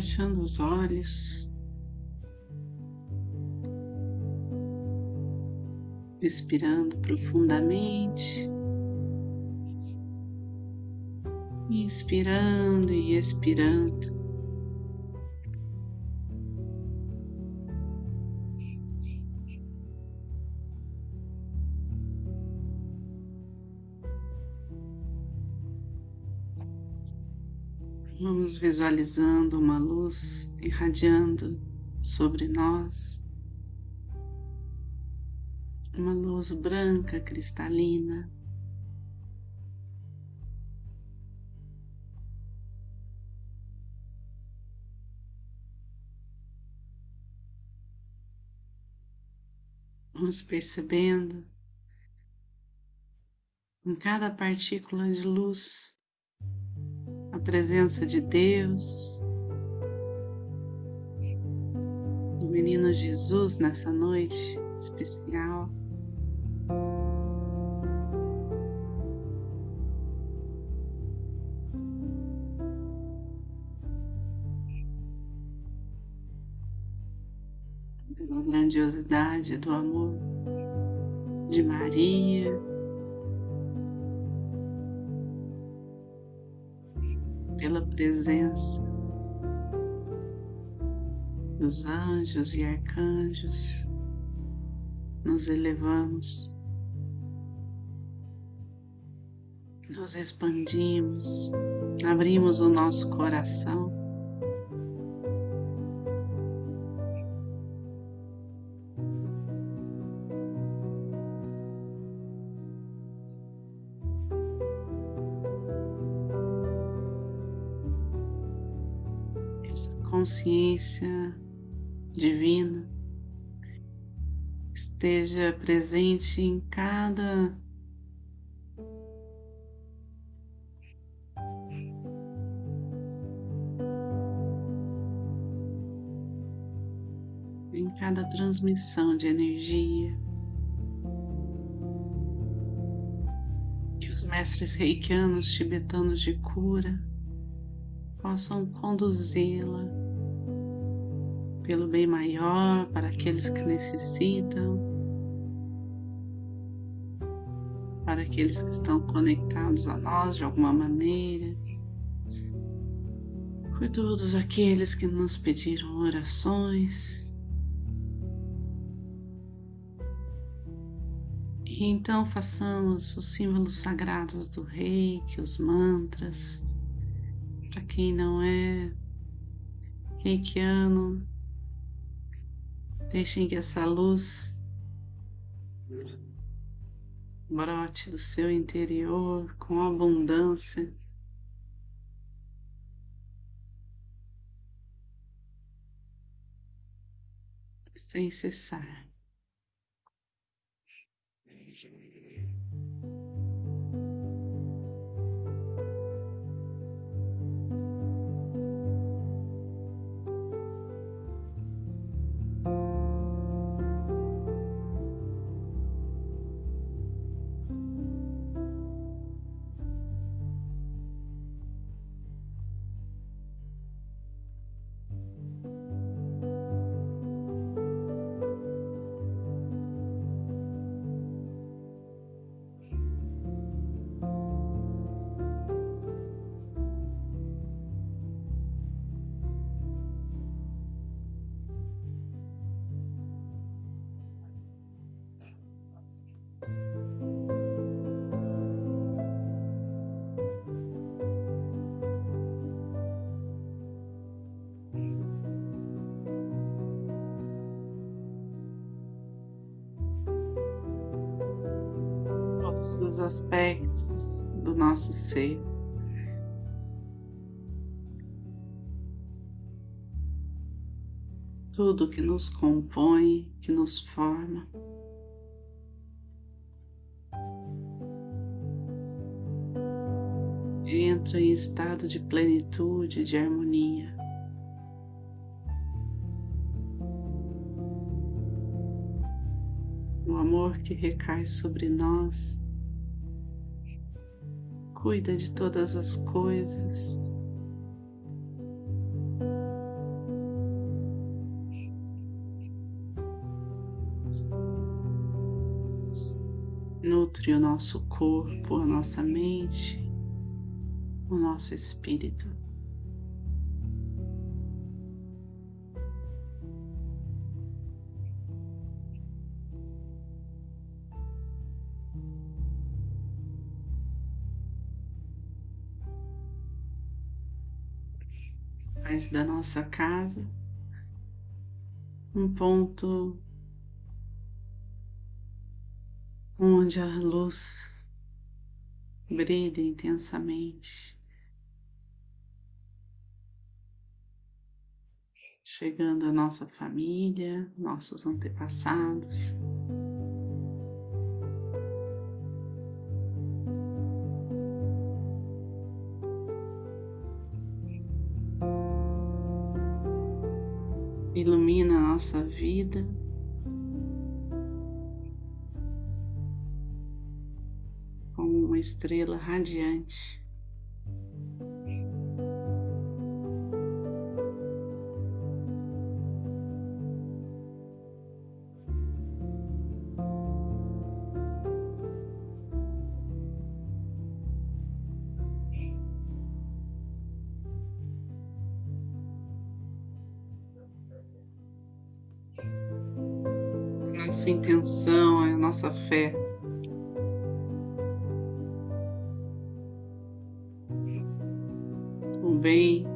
fechando os olhos, respirando profundamente, inspirando e expirando. Vamos visualizando uma luz irradiando sobre nós, uma luz branca cristalina. Vamos percebendo em cada partícula de luz presença de Deus, do menino Jesus nessa noite especial. Pela grandiosidade do amor de Maria, presença. Dos anjos e arcanjos, nos elevamos, nos expandimos, abrimos o nosso coração consciência divina esteja presente em cada em cada transmissão de energia. Que os mestres reikianos tibetanos de cura possam conduzi-la pelo bem maior para aqueles que necessitam, para aqueles que estão conectados a nós de alguma maneira, por todos aqueles que nos pediram orações. E então façamos os símbolos sagrados do reiki, os mantras. Para quem não é reikiano, Deixem que essa luz brote do seu interior com abundância. Sem cessar. Os aspectos do nosso ser. Tudo que nos compõe, que nos forma. Entra em estado de plenitude, de harmonia. O amor que recai sobre nós cuida de todas as coisas. Nutre o nosso corpo, a nossa mente, o nosso espírito. Faz da nossa casa um ponto onde a luz brilha intensamente, chegando à nossa família, nossos antepassados. Ilumina a nossa vida. estrela radiante. Nossa intenção, a nossa fé bem,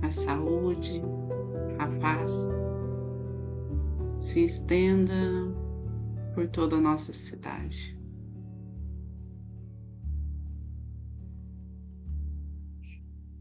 a saúde, a paz se estenda por toda a nossa cidade.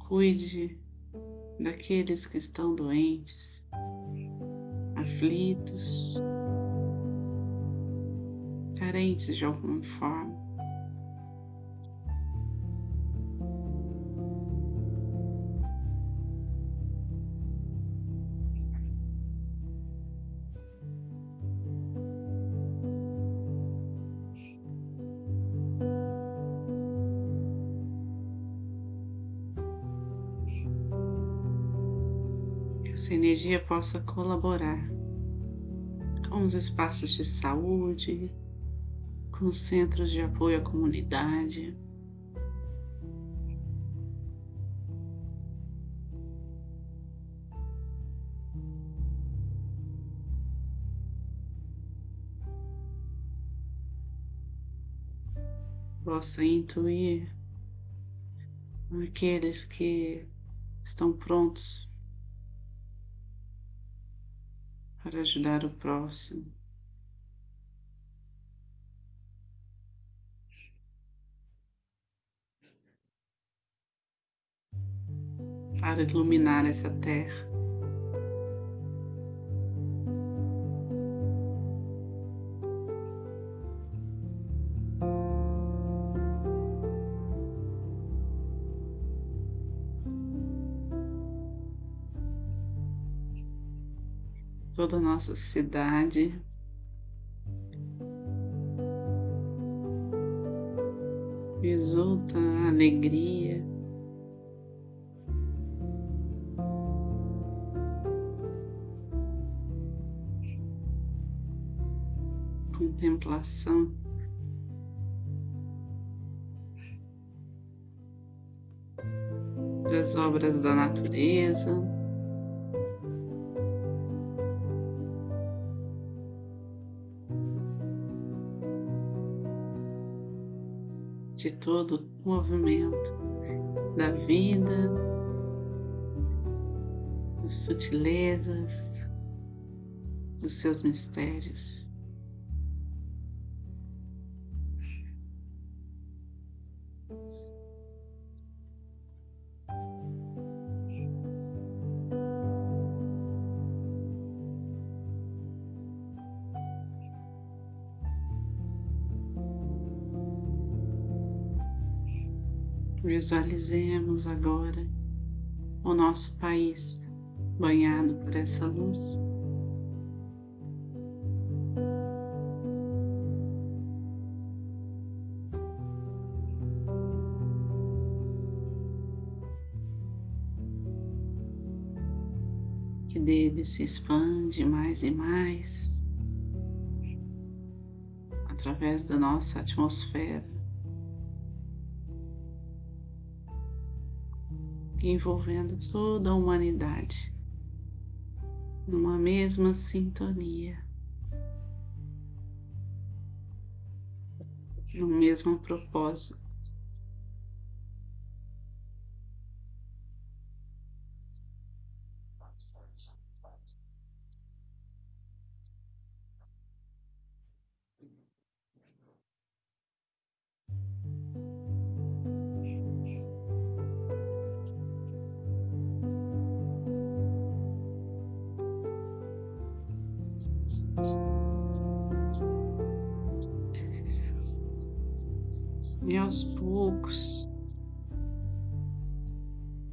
Cuide daqueles que estão doentes, aflitos, carentes de alguma forma. Essa energia possa colaborar com os espaços de saúde, com os centros de apoio à comunidade. Possa intuir aqueles que estão prontos para ajudar o próximo. Para iluminar essa terra. Toda a nossa cidade. Exulta a alegria. Contemplação. Das obras da natureza. De todo o movimento da vida, as sutilezas dos seus mistérios. Visualizemos agora o nosso país banhado por essa luz. Que dele se expande mais e mais através da nossa atmosfera, envolvendo toda a humanidade numa mesma sintonia, no mesmo propósito. E aos poucos,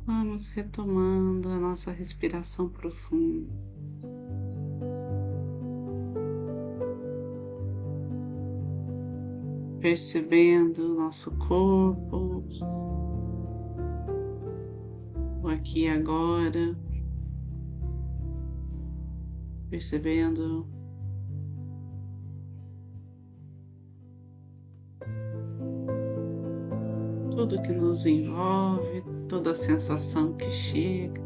vamos retomando a nossa respiração profunda. Percebendo o nosso corpo, o aqui e agora, percebendo tudo que nos envolve, toda a sensação que chega,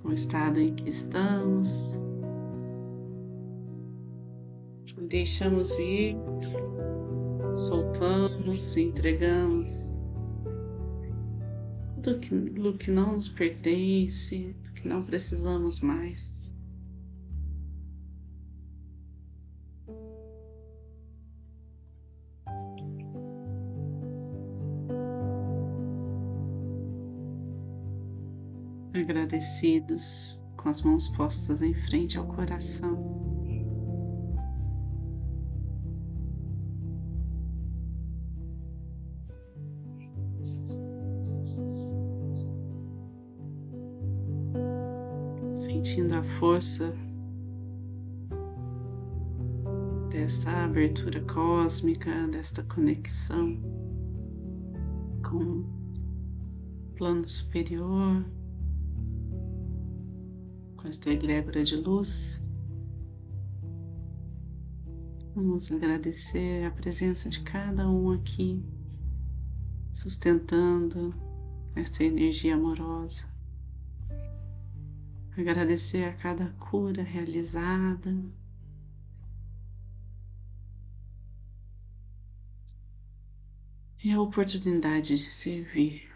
com o estado em que estamos. Deixamos ir, soltamos, entregamos tudo aquilo que não nos pertence, que não precisamos mais. Agradecidos, com as mãos postas em frente ao coração. Sentindo a força desta abertura cósmica, desta conexão com o plano superior, com esta egrégora de luz. Vamos agradecer a presença de cada um aqui, sustentando esta energia amorosa. Agradecer a cada cura realizada. E a oportunidade de servir.